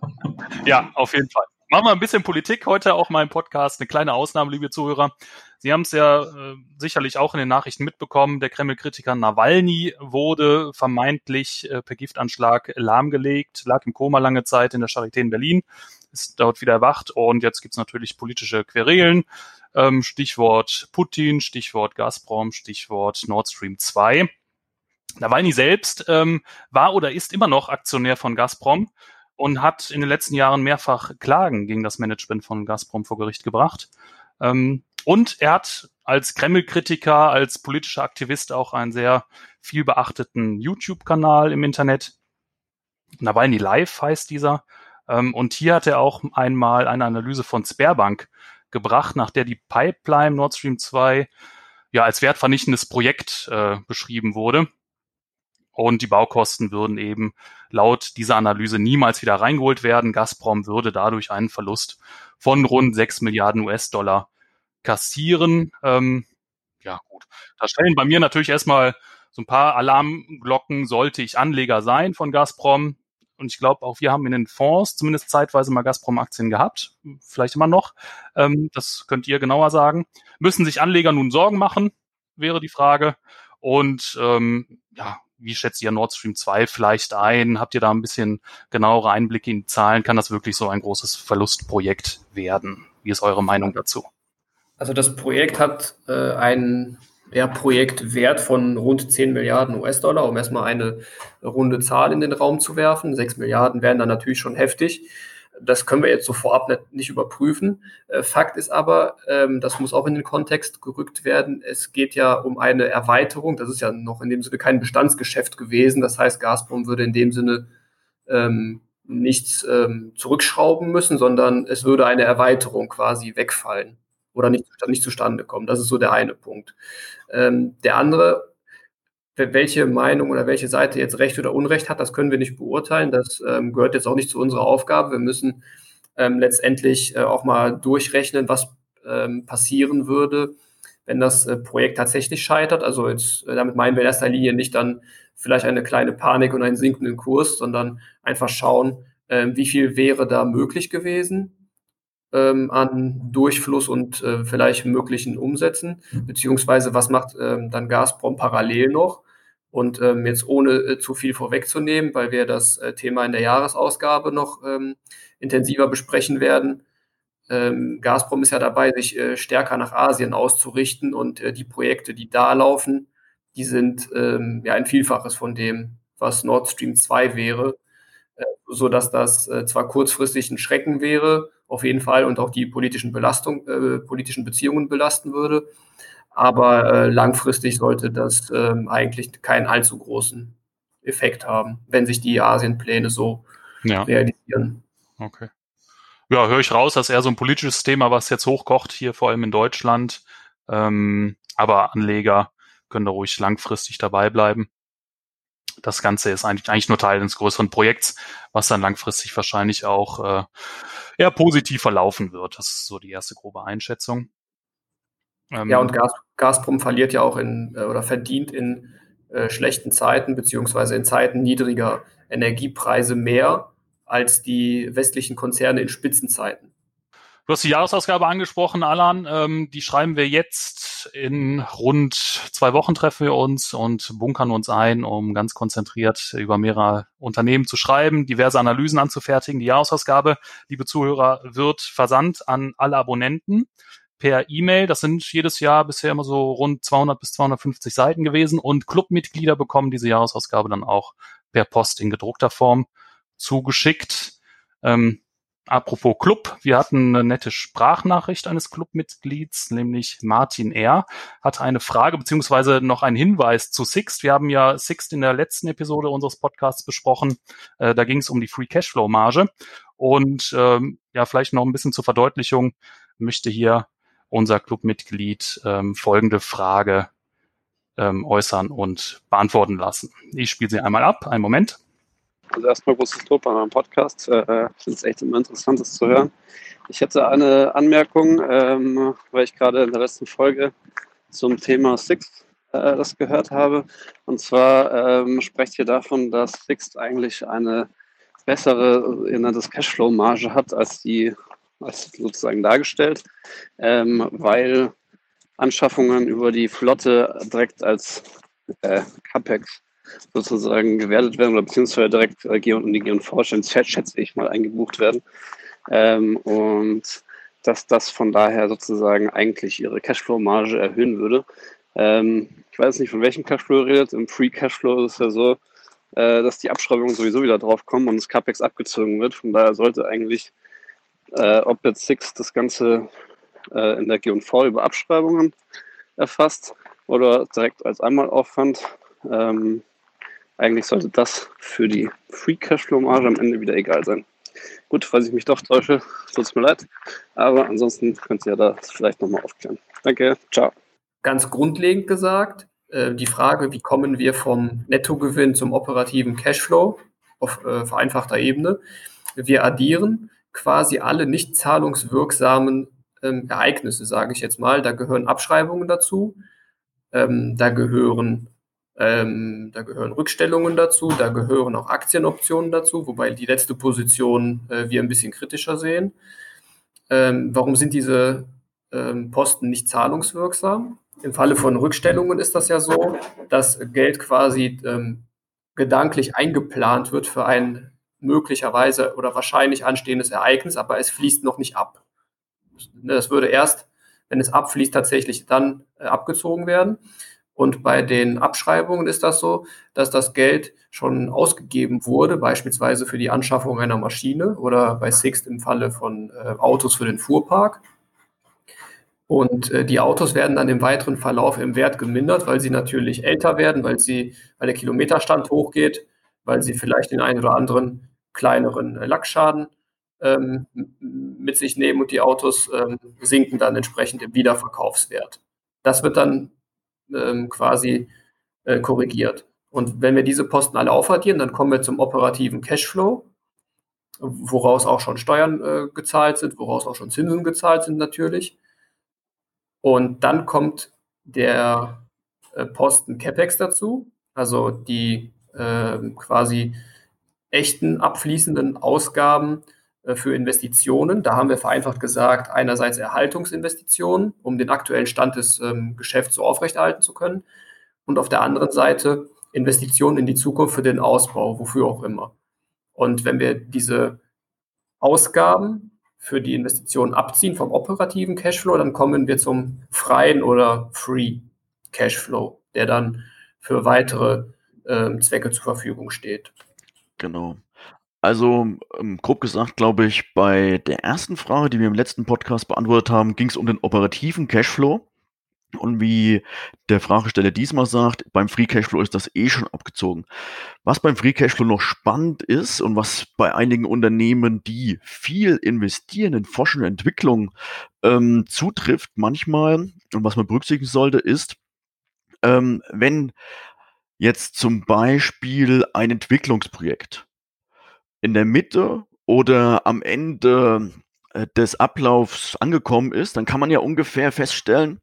ja, auf jeden Fall. Machen wir ein bisschen Politik heute auch mal im Podcast. Eine kleine Ausnahme, liebe Zuhörer. Sie haben es ja äh, sicherlich auch in den Nachrichten mitbekommen. Der Kreml-Kritiker Nawalny wurde vermeintlich äh, per Giftanschlag lahmgelegt, lag im Koma lange Zeit in der Charité in Berlin, ist dort wieder erwacht und jetzt gibt's natürlich politische Querelen. Ähm, Stichwort Putin, Stichwort Gazprom, Stichwort Nord Stream 2. Nawalny selbst ähm, war oder ist immer noch Aktionär von Gazprom und hat in den letzten Jahren mehrfach Klagen gegen das Management von Gazprom vor Gericht gebracht. Ähm, und er hat als Kreml-Kritiker, als politischer Aktivist auch einen sehr viel beachteten YouTube-Kanal im Internet. Nawalny Live heißt dieser. Ähm, und hier hat er auch einmal eine Analyse von Sperrbank gebracht, nach der die Pipeline Nord Stream 2 ja als wertvernichtendes Projekt äh, beschrieben wurde. Und die Baukosten würden eben laut dieser Analyse niemals wieder reingeholt werden. Gazprom würde dadurch einen Verlust von rund 6 Milliarden US-Dollar kassieren. Ähm, ja, gut. Da stellen bei mir natürlich erstmal so ein paar Alarmglocken, sollte ich Anleger sein von Gazprom. Und ich glaube, auch wir haben in den Fonds zumindest zeitweise mal Gazprom-Aktien gehabt. Vielleicht immer noch. Ähm, das könnt ihr genauer sagen. Müssen sich Anleger nun Sorgen machen, wäre die Frage. Und ähm, ja, wie schätzt ihr Nord Stream 2 vielleicht ein? Habt ihr da ein bisschen genauere Einblicke in die Zahlen? Kann das wirklich so ein großes Verlustprojekt werden? Wie ist eure Meinung dazu? Also das Projekt hat äh, einen ja, Projektwert von rund 10 Milliarden US-Dollar, um erstmal eine runde Zahl in den Raum zu werfen. 6 Milliarden wären dann natürlich schon heftig. Das können wir jetzt so vorab nicht, nicht überprüfen. Äh, Fakt ist aber, ähm, das muss auch in den Kontext gerückt werden. Es geht ja um eine Erweiterung. Das ist ja noch in dem Sinne kein Bestandsgeschäft gewesen. Das heißt, Gazprom würde in dem Sinne ähm, nichts ähm, zurückschrauben müssen, sondern es würde eine Erweiterung quasi wegfallen oder nicht, nicht zustande kommen. Das ist so der eine Punkt. Ähm, der andere welche Meinung oder welche Seite jetzt Recht oder Unrecht hat, das können wir nicht beurteilen. Das ähm, gehört jetzt auch nicht zu unserer Aufgabe. Wir müssen ähm, letztendlich äh, auch mal durchrechnen, was ähm, passieren würde, wenn das äh, Projekt tatsächlich scheitert. Also jetzt, äh, damit meinen wir in erster Linie nicht dann vielleicht eine kleine Panik und einen sinkenden Kurs, sondern einfach schauen, ähm, wie viel wäre da möglich gewesen ähm, an Durchfluss und äh, vielleicht möglichen Umsätzen, beziehungsweise was macht ähm, dann Gazprom parallel noch. Und ähm, jetzt ohne äh, zu viel vorwegzunehmen, weil wir das äh, Thema in der Jahresausgabe noch ähm, intensiver besprechen werden. Ähm, Gazprom ist ja dabei, sich äh, stärker nach Asien auszurichten und äh, die Projekte, die da laufen, die sind ähm, ja ein Vielfaches von dem, was Nord Stream 2 wäre. äh, so dass das äh, zwar kurzfristig ein Schrecken wäre, auf jeden Fall und auch die politischen Belastung, äh, politischen Beziehungen belasten würde, aber äh, langfristig sollte das ähm, eigentlich keinen allzu großen Effekt haben, wenn sich die Asienpläne so ja. realisieren. Okay. Ja, höre ich raus, dass eher so ein politisches Thema, was jetzt hochkocht, hier vor allem in Deutschland. Ähm, aber Anleger können da ruhig langfristig dabei bleiben. Das Ganze ist eigentlich, eigentlich nur Teil eines größeren Projekts, was dann langfristig wahrscheinlich auch äh, eher positiv verlaufen wird. Das ist so die erste grobe Einschätzung. Ähm, ja, und Gas, Gazprom verliert ja auch in äh, oder verdient in äh, schlechten Zeiten beziehungsweise in Zeiten niedriger Energiepreise mehr als die westlichen Konzerne in Spitzenzeiten. Du hast die Jahresausgabe angesprochen, Alan. Ähm, die schreiben wir jetzt. In rund zwei Wochen treffen wir uns und bunkern uns ein, um ganz konzentriert über mehrere Unternehmen zu schreiben, diverse Analysen anzufertigen. Die Jahresausgabe, liebe Zuhörer, wird versandt an alle Abonnenten per E-Mail. Das sind jedes Jahr bisher immer so rund 200 bis 250 Seiten gewesen und Clubmitglieder bekommen diese Jahresausgabe dann auch per Post in gedruckter Form zugeschickt. Ähm, apropos Club, wir hatten eine nette Sprachnachricht eines Clubmitglieds, nämlich Martin R. hat eine Frage beziehungsweise noch einen Hinweis zu Sixt. Wir haben ja Sixt in der letzten Episode unseres Podcasts besprochen. Äh, da ging es um die Free Cashflow Marge. Und ähm, ja, vielleicht noch ein bisschen zur Verdeutlichung möchte hier unser Clubmitglied ähm, folgende Frage ähm, äußern und beantworten lassen. Ich spiele sie einmal ab. Einen Moment. Also erstmal großes Lob an meinem Podcast. Äh, ich finde es echt immer interessant, das zu hören. Ich hätte eine Anmerkung, ähm, weil ich gerade in der letzten Folge zum Thema Sixt äh, das gehört habe. Und zwar ähm, sprecht ihr davon, dass Sixt eigentlich eine bessere äh, Cashflow-Marge hat als die sozusagen dargestellt, ähm, weil Anschaffungen über die Flotte direkt als äh, CAPEX sozusagen gewertet werden oder beziehungsweise direkt äh, in die G&V, schätze ich mal, eingebucht werden. Ähm, und dass das von daher sozusagen eigentlich ihre Cashflow-Marge erhöhen würde. Ähm, ich weiß nicht, von welchem Cashflow ihr redet. Im Free Cashflow ist es ja so, äh, dass die Abschreibungen sowieso wieder drauf kommen und das CAPEX abgezogen wird. Von daher sollte eigentlich äh, ob jetzt Six das Ganze äh, in der G&V über Abschreibungen erfasst oder direkt als Einmalaufwand. Ähm, eigentlich sollte das für die Free Cashflow-Marge am Ende wieder egal sein. Gut, falls ich mich doch täusche, tut es mir leid. Aber ansonsten könnt ihr das vielleicht nochmal aufklären. Danke, ciao. Ganz grundlegend gesagt, äh, die Frage, wie kommen wir vom Nettogewinn zum operativen Cashflow auf äh, vereinfachter Ebene. Wir addieren quasi alle nicht zahlungswirksamen ähm, Ereignisse, sage ich jetzt mal. Da gehören Abschreibungen dazu, ähm, da gehören ähm, da gehören Rückstellungen dazu, da gehören auch Aktienoptionen dazu, wobei die letzte Position äh, wir ein bisschen kritischer sehen. Ähm, warum sind diese ähm, Posten nicht zahlungswirksam? Im Falle von Rückstellungen ist das ja so, dass Geld quasi ähm, gedanklich eingeplant wird für ein möglicherweise oder wahrscheinlich anstehendes Ereignis, aber es fließt noch nicht ab. Das würde erst, wenn es abfließt, tatsächlich dann äh, abgezogen werden. Und bei den Abschreibungen ist das so, dass das Geld schon ausgegeben wurde, beispielsweise für die Anschaffung einer Maschine oder bei Sixt im Falle von äh, Autos für den Fuhrpark. Und äh, die Autos werden dann im weiteren Verlauf im Wert gemindert, weil sie natürlich älter werden, weil sie, weil der Kilometerstand hochgeht, weil sie vielleicht den einen oder anderen kleineren äh, Lackschaden ähm, mit sich nehmen und die Autos ähm, sinken dann entsprechend im Wiederverkaufswert. Das wird dann ähm, quasi äh, korrigiert. Und wenn wir diese Posten alle aufaddieren, dann kommen wir zum operativen Cashflow, woraus auch schon Steuern äh, gezahlt sind, woraus auch schon Zinsen gezahlt sind natürlich. Und dann kommt der äh, Posten CapEx dazu, also die äh, quasi echten abfließenden Ausgaben äh, für Investitionen. Da haben wir vereinfacht gesagt, einerseits Erhaltungsinvestitionen, um den aktuellen Stand des ähm, Geschäfts so aufrechterhalten zu können. Und auf der anderen Seite Investitionen in die Zukunft für den Ausbau, wofür auch immer. Und wenn wir diese Ausgaben für die Investitionen abziehen vom operativen Cashflow, dann kommen wir zum freien oder Free Cashflow, der dann für weitere äh, Zwecke zur Verfügung steht. Genau. Also ähm, grob gesagt, glaube ich, bei der ersten Frage, die wir im letzten Podcast beantwortet haben, ging es um den operativen Cashflow. Und wie der Fragesteller diesmal sagt, beim Free Cashflow ist das eh schon abgezogen. Was beim Free Cashflow noch spannend ist und was bei einigen Unternehmen, die viel investieren in Forschung und Entwicklung, ähm, zutrifft manchmal und was man berücksichtigen sollte, ist, ähm, wenn jetzt zum Beispiel ein Entwicklungsprojekt in der Mitte oder am Ende äh, des Ablaufs angekommen ist, dann kann man ja ungefähr feststellen,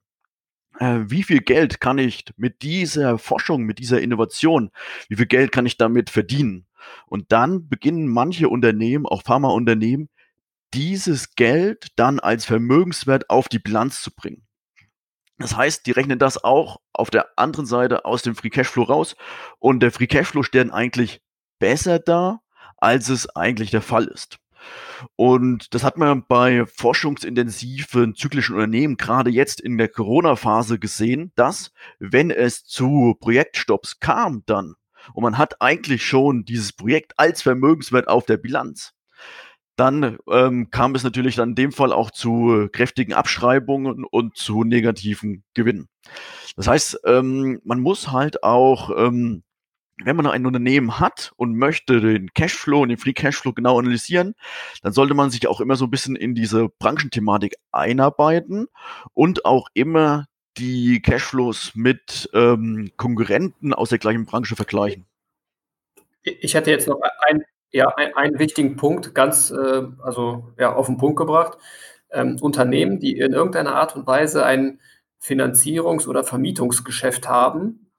äh, wie viel Geld kann ich mit dieser Forschung, mit dieser Innovation, wie viel Geld kann ich damit verdienen? Und dann beginnen manche Unternehmen, auch Pharmaunternehmen, dieses Geld dann als Vermögenswert auf die Bilanz zu bringen. Das heißt, die rechnen das auch auf der anderen Seite aus dem Free Cashflow raus und der Free Cashflow steht eigentlich besser da, als es eigentlich der Fall ist. Und das hat man bei forschungsintensiven zyklischen Unternehmen gerade jetzt in der Corona-Phase gesehen, dass wenn es zu Projektstopps kam dann und man hat eigentlich schon dieses Projekt als Vermögenswert auf der Bilanz, dann ähm, kam es natürlich dann in dem Fall auch zu kräftigen Abschreibungen und zu negativen Gewinnen. Das heißt, ähm, man muss halt auch ähm, wenn man ein Unternehmen hat und möchte den Cashflow und den Free Cashflow genau analysieren, dann sollte man sich auch immer so ein bisschen in diese Branchenthematik einarbeiten und auch immer die Cashflows mit ähm, Konkurrenten aus der gleichen Branche vergleichen. Ich hätte jetzt noch ein, ja, ein, einen wichtigen Punkt ganz äh, also, ja, auf den Punkt gebracht. Ähm, Unternehmen, die in irgendeiner Art und Weise ein Finanzierungs- oder Vermietungsgeschäft haben,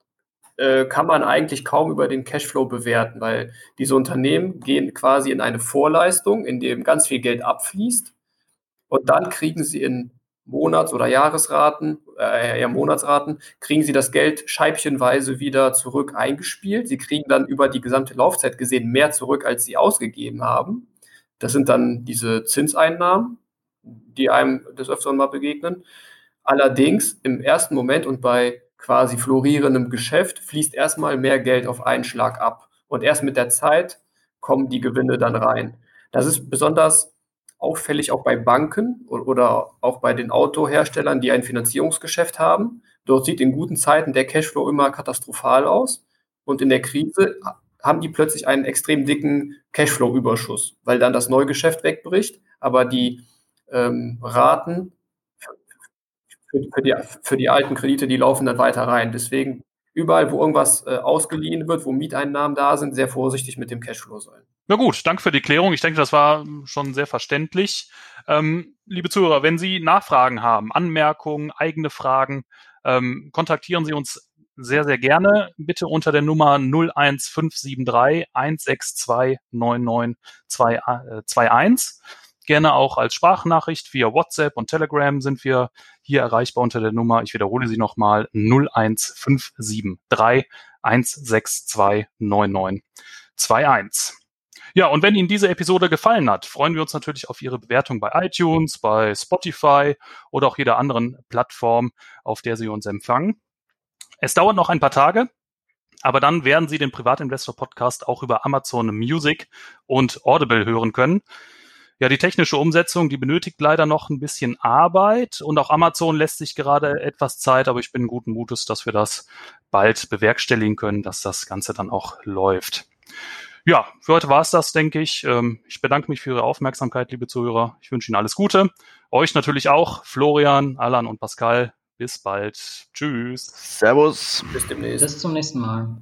äh, kann man eigentlich kaum über den Cashflow bewerten, weil diese Unternehmen gehen quasi in eine Vorleistung, in dem ganz viel Geld abfließt und dann kriegen sie in Monats- oder Jahresraten, äh, Monatsraten, kriegen sie das Geld scheibchenweise wieder zurück eingespielt. Sie kriegen dann über die gesamte Laufzeit gesehen mehr zurück, als sie ausgegeben haben. Das sind dann diese Zinseinnahmen, die einem des Öfteren mal begegnen. Allerdings im ersten Moment und bei quasi florierendem Geschäft fließt erstmal mehr Geld auf einen Schlag ab. Und erst mit der Zeit kommen die Gewinne dann rein. Das ist besonders auffällig auch bei Banken oder auch bei den Autoherstellern, die ein Finanzierungsgeschäft haben. Dort sieht in guten Zeiten der Cashflow immer katastrophal aus. Und in der Krise haben die plötzlich einen extrem dicken Cashflow-Überschuss, weil dann das Neugeschäft wegbricht, aber die ähm, Raten für, für, die, für die alten Kredite, die laufen dann weiter rein. Deswegen überall, wo irgendwas äh, ausgeliehen wird, wo Mieteinnahmen da sind, sehr vorsichtig mit dem Cashflow sein. Na gut, danke für die Klärung. Ich denke, das war schon sehr verständlich. Ähm, liebe Zuhörer, wenn Sie Nachfragen haben, Anmerkungen, eigene Fragen, ähm, kontaktieren Sie uns sehr, sehr gerne. Bitte unter der Nummer 01573 162 9921 gerne auch als Sprachnachricht via WhatsApp und Telegram sind wir hier erreichbar unter der Nummer, ich wiederhole sie nochmal, 01573 162 9921. Ja, und wenn Ihnen diese Episode gefallen hat, freuen wir uns natürlich auf Ihre Bewertung bei iTunes, bei Spotify oder auch jeder anderen Plattform, auf der Sie uns empfangen. Es dauert noch ein paar Tage, aber dann werden Sie den Privatinvestor Podcast auch über Amazon Music und Audible hören können. Ja, die technische Umsetzung, die benötigt leider noch ein bisschen Arbeit und auch Amazon lässt sich gerade etwas Zeit, aber ich bin guten Mutes, dass wir das bald bewerkstelligen können, dass das Ganze dann auch läuft. Ja, für heute war es das, denke ich. Ähm, ich bedanke mich für Ihre Aufmerksamkeit, liebe Zuhörer. Ich wünsche Ihnen alles Gute. Euch natürlich auch, Florian, Alan und Pascal. Bis bald. Tschüss. Servus. Bis demnächst. Bis zum nächsten Mal.